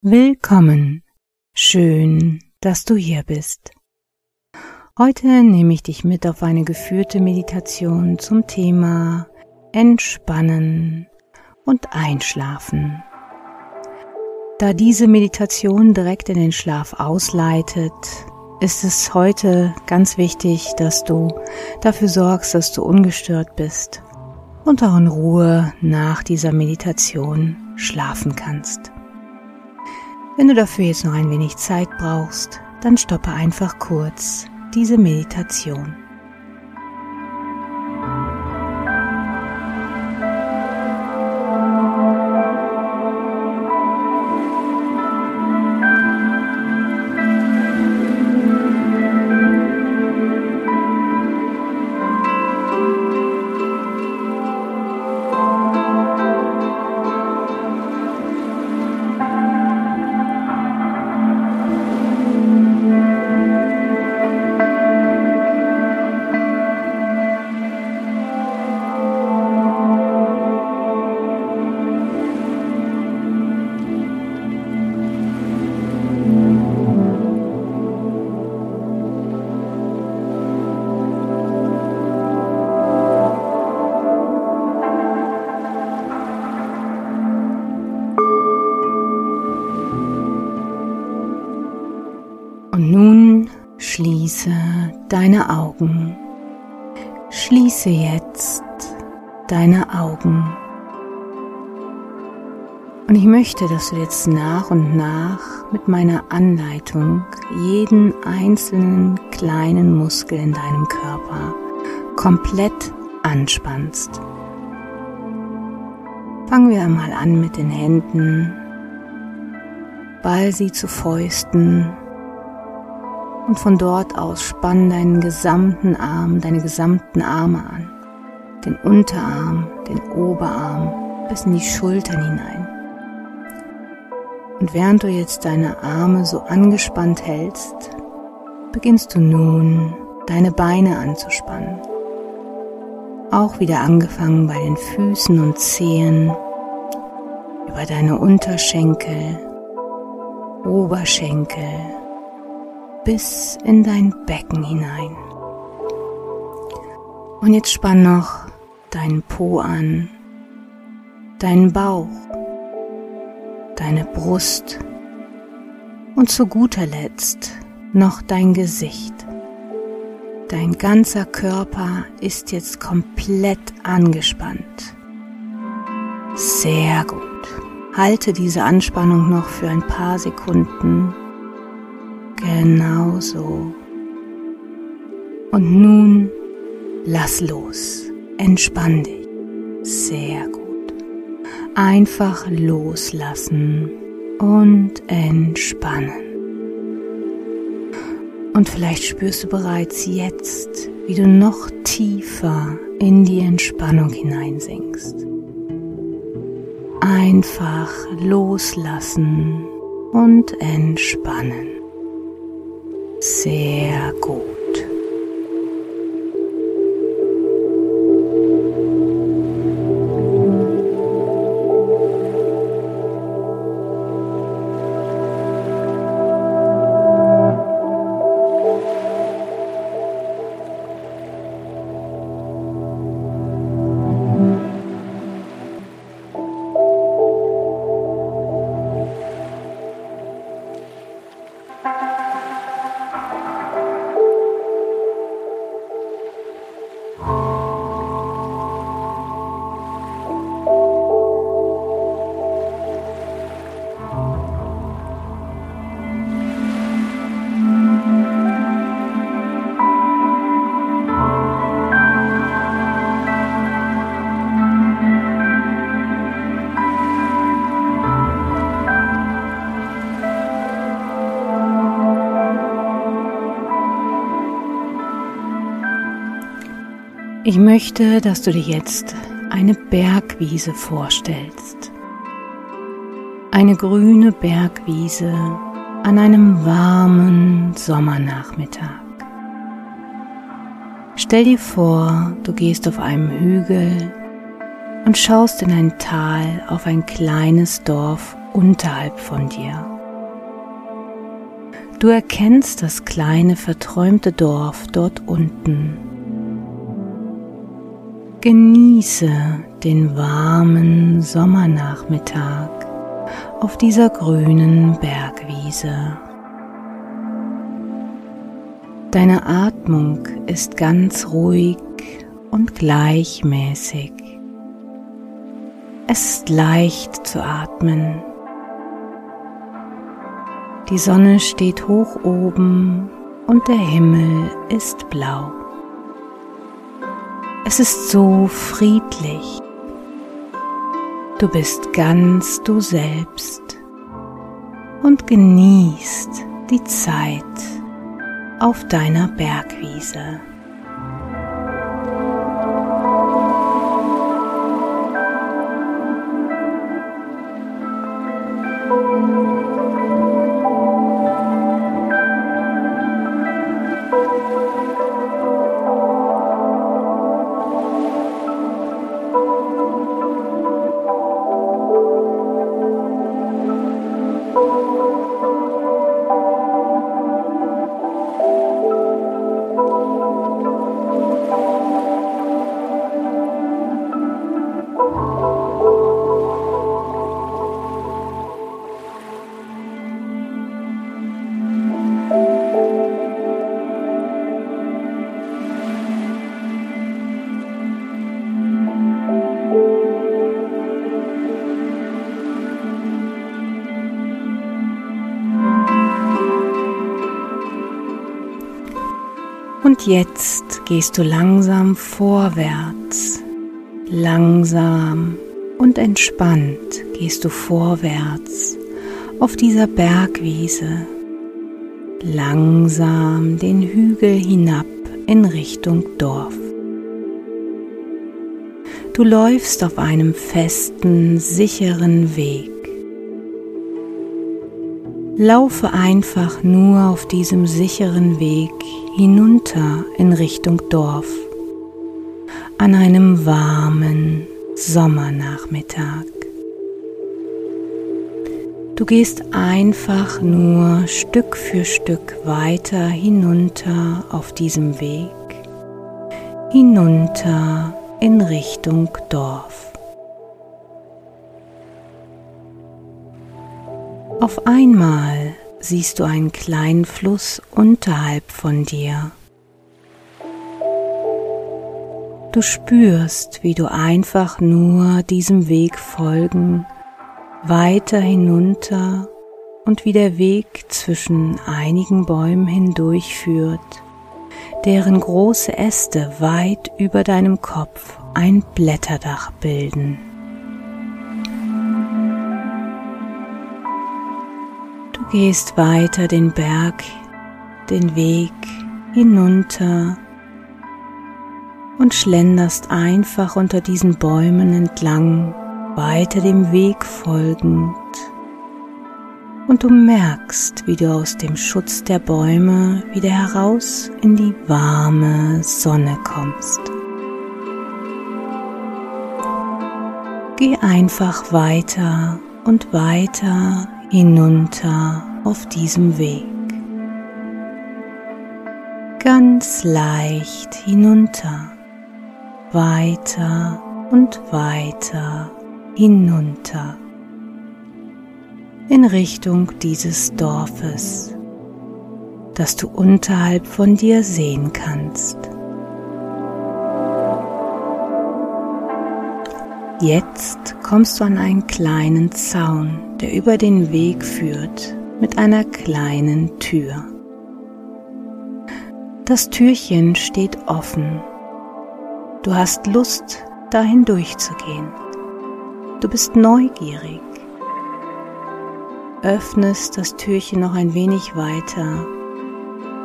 Willkommen. Schön, dass du hier bist. Heute nehme ich dich mit auf eine geführte Meditation zum Thema Entspannen und Einschlafen. Da diese Meditation direkt in den Schlaf ausleitet, ist es heute ganz wichtig, dass du dafür sorgst, dass du ungestört bist und auch in Ruhe nach dieser Meditation schlafen kannst. Wenn du dafür jetzt noch ein wenig Zeit brauchst, dann stoppe einfach kurz diese Meditation. Deine Augen. Schließe jetzt deine Augen. Und ich möchte, dass du jetzt nach und nach mit meiner Anleitung jeden einzelnen kleinen Muskel in deinem Körper komplett anspannst. Fangen wir einmal an mit den Händen. Ball sie zu Fäusten und von dort aus spann deinen gesamten Arm, deine gesamten Arme an. Den Unterarm, den Oberarm bis in die Schultern hinein. Und während du jetzt deine Arme so angespannt hältst, beginnst du nun deine Beine anzuspannen. Auch wieder angefangen bei den Füßen und Zehen, über deine Unterschenkel, Oberschenkel, bis in dein Becken hinein. Und jetzt spann noch deinen Po an, deinen Bauch, deine Brust und zu guter Letzt noch dein Gesicht. Dein ganzer Körper ist jetzt komplett angespannt. Sehr gut. Halte diese Anspannung noch für ein paar Sekunden Genau so. Und nun lass los. Entspann dich. Sehr gut. Einfach loslassen und entspannen. Und vielleicht spürst du bereits jetzt, wie du noch tiefer in die Entspannung hineinsinkst. Einfach loslassen und entspannen. Sehr gut. Ich möchte, dass du dir jetzt eine Bergwiese vorstellst. Eine grüne Bergwiese an einem warmen Sommernachmittag. Stell dir vor, du gehst auf einem Hügel und schaust in ein Tal auf ein kleines Dorf unterhalb von dir. Du erkennst das kleine verträumte Dorf dort unten. Genieße den warmen Sommernachmittag auf dieser grünen Bergwiese. Deine Atmung ist ganz ruhig und gleichmäßig. Es ist leicht zu atmen. Die Sonne steht hoch oben und der Himmel ist blau. Es ist so friedlich. Du bist ganz du selbst und genießt die Zeit auf deiner Bergwiese. Jetzt gehst du langsam vorwärts, langsam und entspannt gehst du vorwärts auf dieser Bergwiese, langsam den Hügel hinab in Richtung Dorf. Du läufst auf einem festen, sicheren Weg. Laufe einfach nur auf diesem sicheren Weg hinunter in Richtung Dorf an einem warmen Sommernachmittag. Du gehst einfach nur Stück für Stück weiter hinunter auf diesem Weg, hinunter in Richtung Dorf. Auf einmal siehst du einen kleinen Fluss unterhalb von dir. Du spürst, wie du einfach nur diesem Weg folgen, weiter hinunter und wie der Weg zwischen einigen Bäumen hindurchführt, deren große Äste weit über deinem Kopf ein Blätterdach bilden. Gehst weiter den Berg, den Weg hinunter und schlenderst einfach unter diesen Bäumen entlang, weiter dem Weg folgend. Und du merkst, wie du aus dem Schutz der Bäume wieder heraus in die warme Sonne kommst. Geh einfach weiter und weiter hinunter auf diesem Weg. Ganz leicht hinunter, weiter und weiter hinunter in Richtung dieses Dorfes, das du unterhalb von dir sehen kannst. Jetzt kommst du an einen kleinen Zaun, der über den Weg führt, mit einer kleinen Tür. Das Türchen steht offen. Du hast Lust, dahin durchzugehen. Du bist neugierig. Öffnest das Türchen noch ein wenig weiter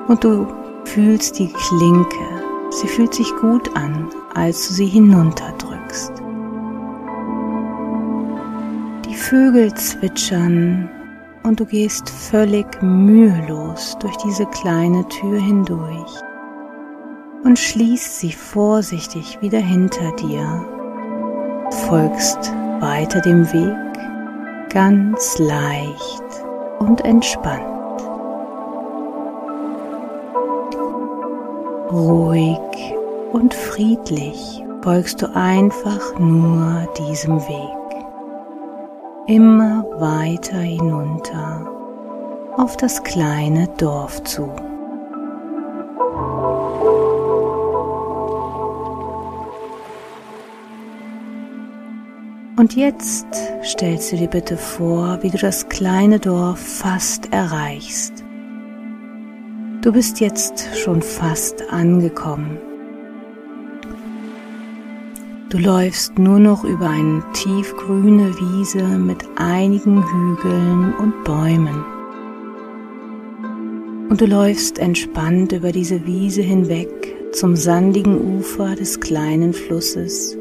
und du fühlst die Klinke. Sie fühlt sich gut an, als du sie hinunterdrückst. Vögel zwitschern und du gehst völlig mühelos durch diese kleine Tür hindurch und schließt sie vorsichtig wieder hinter dir, folgst weiter dem Weg ganz leicht und entspannt. Ruhig und friedlich folgst du einfach nur diesem Weg. Immer weiter hinunter auf das kleine Dorf zu. Und jetzt stellst du dir bitte vor, wie du das kleine Dorf fast erreichst. Du bist jetzt schon fast angekommen. Du läufst nur noch über eine tiefgrüne Wiese mit einigen Hügeln und Bäumen. Und du läufst entspannt über diese Wiese hinweg zum sandigen Ufer des kleinen Flusses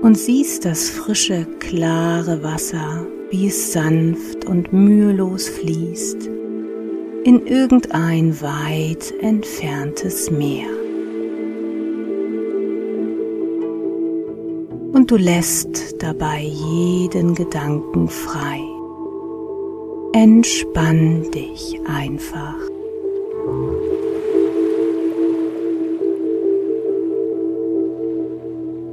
und siehst das frische, klare Wasser, wie es sanft und mühelos fließt in irgendein weit entferntes Meer. Und du lässt dabei jeden Gedanken frei. Entspann dich einfach.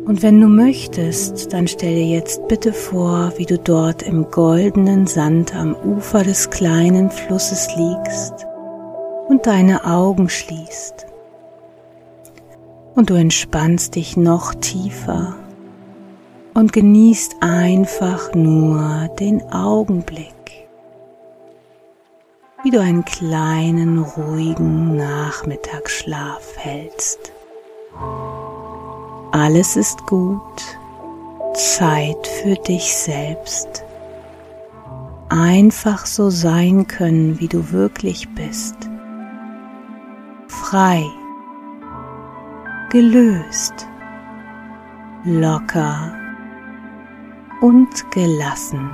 Und wenn du möchtest, dann stell dir jetzt bitte vor, wie du dort im goldenen Sand am Ufer des kleinen Flusses liegst und deine Augen schließt. Und du entspannst dich noch tiefer und genießt einfach nur den Augenblick, wie du einen kleinen, ruhigen Nachmittagsschlaf hältst. Alles ist gut. Zeit für dich selbst. Einfach so sein können, wie du wirklich bist. Frei. Gelöst. Locker. Und gelassen.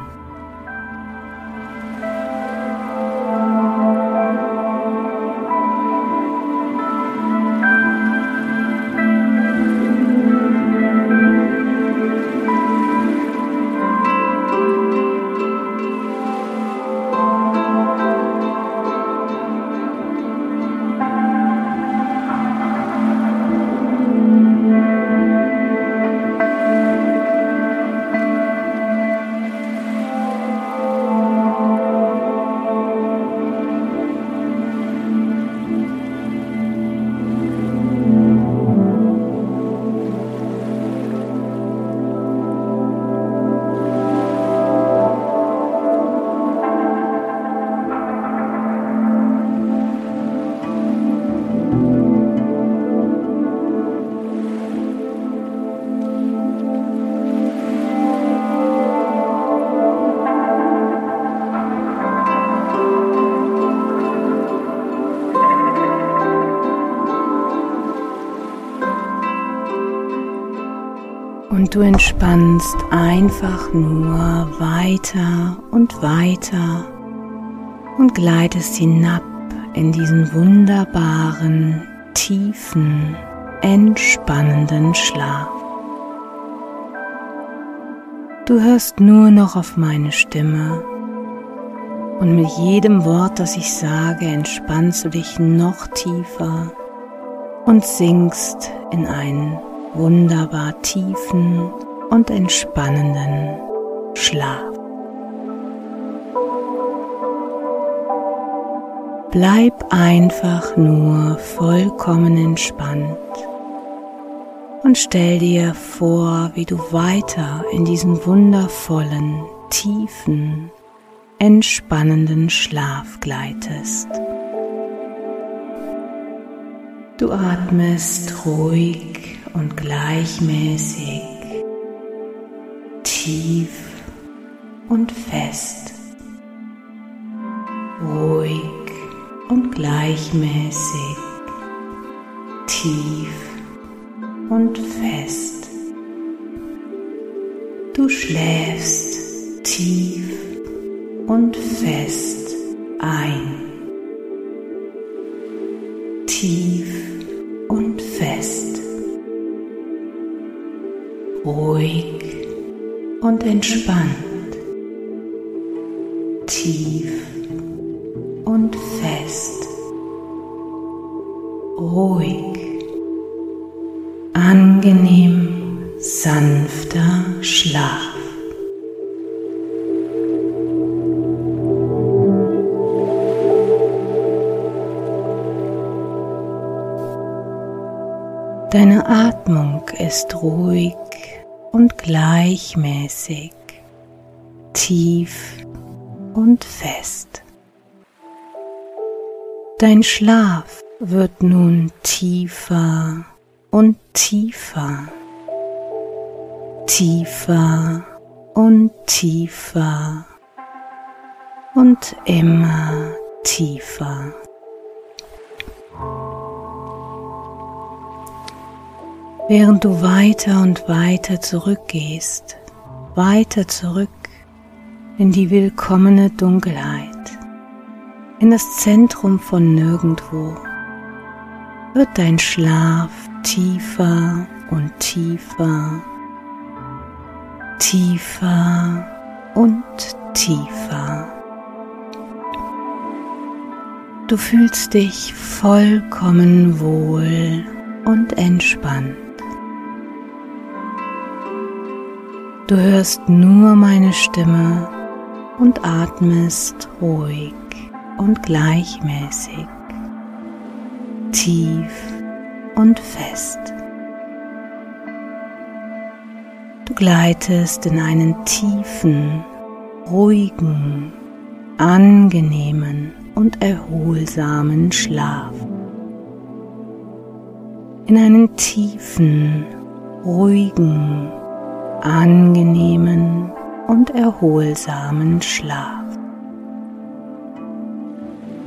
Und du entspannst einfach nur weiter und weiter und gleitest hinab in diesen wunderbaren, tiefen, entspannenden Schlaf. Du hörst nur noch auf meine Stimme und mit jedem Wort, das ich sage, entspannst du dich noch tiefer und sinkst in einen wunderbar tiefen und entspannenden Schlaf. Bleib einfach nur vollkommen entspannt und stell dir vor, wie du weiter in diesen wundervollen, tiefen, entspannenden Schlaf gleitest. Du atmest ruhig und gleichmäßig, tief und fest, ruhig und gleichmäßig, tief und fest. Du schläfst tief und fest ein. Tief ruhig und entspannt, tief und fest, ruhig, angenehm, sanfter Schlaf. Deine Atmung ist ruhig und gleichmäßig, tief und fest. Dein Schlaf wird nun tiefer und tiefer, tiefer und tiefer und immer tiefer. Während du weiter und weiter zurückgehst, weiter zurück in die willkommene Dunkelheit, in das Zentrum von nirgendwo, wird dein Schlaf tiefer und tiefer, tiefer und tiefer. Du fühlst dich vollkommen wohl und entspannt. Du hörst nur meine Stimme und atmest ruhig und gleichmäßig, tief und fest. Du gleitest in einen tiefen, ruhigen, angenehmen und erholsamen Schlaf. In einen tiefen, ruhigen, angenehmen und erholsamen Schlaf.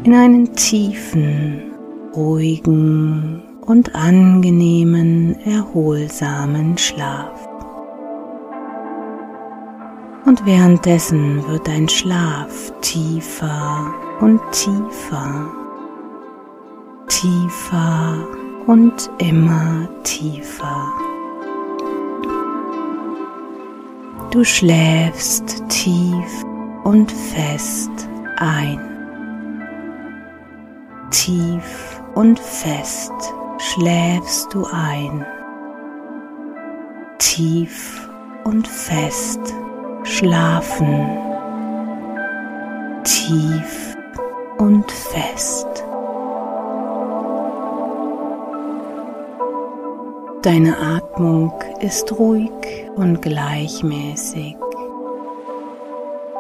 In einen tiefen, ruhigen und angenehmen, erholsamen Schlaf. Und währenddessen wird dein Schlaf tiefer und tiefer, tiefer und immer tiefer. Du schläfst tief und fest ein. Tief und fest schläfst du ein. Tief und fest schlafen. Tief und fest. Deine Atmung ist ruhig und gleichmäßig,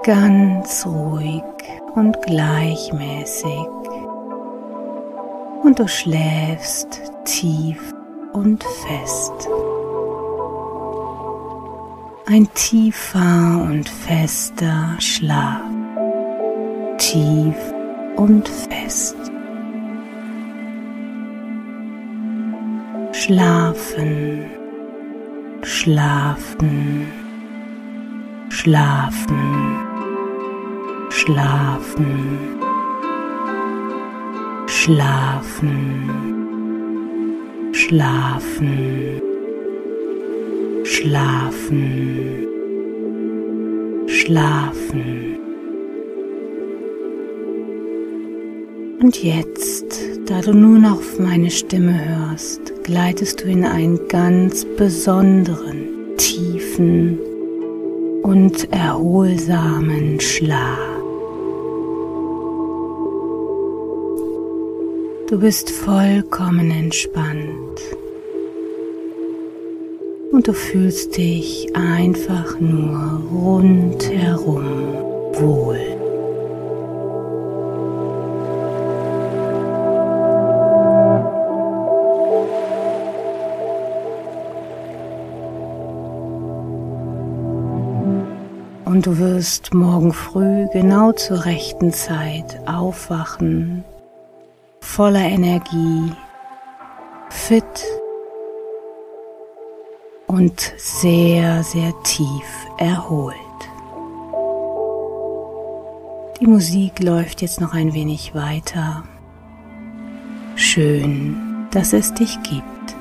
ganz ruhig und gleichmäßig. Und du schläfst tief und fest. Ein tiefer und fester Schlaf, tief und fest. Schlafen, schlafen, schlafen, schlafen, schlafen, schlafen, schlafen, schlafen. Und jetzt, da du nun auf meine Stimme hörst, gleitest du in einen ganz besonderen, tiefen und erholsamen Schlaf. Du bist vollkommen entspannt und du fühlst dich einfach nur rundherum wohl. Und du wirst morgen früh genau zur rechten Zeit aufwachen, voller Energie, fit und sehr, sehr tief erholt. Die Musik läuft jetzt noch ein wenig weiter. Schön, dass es dich gibt.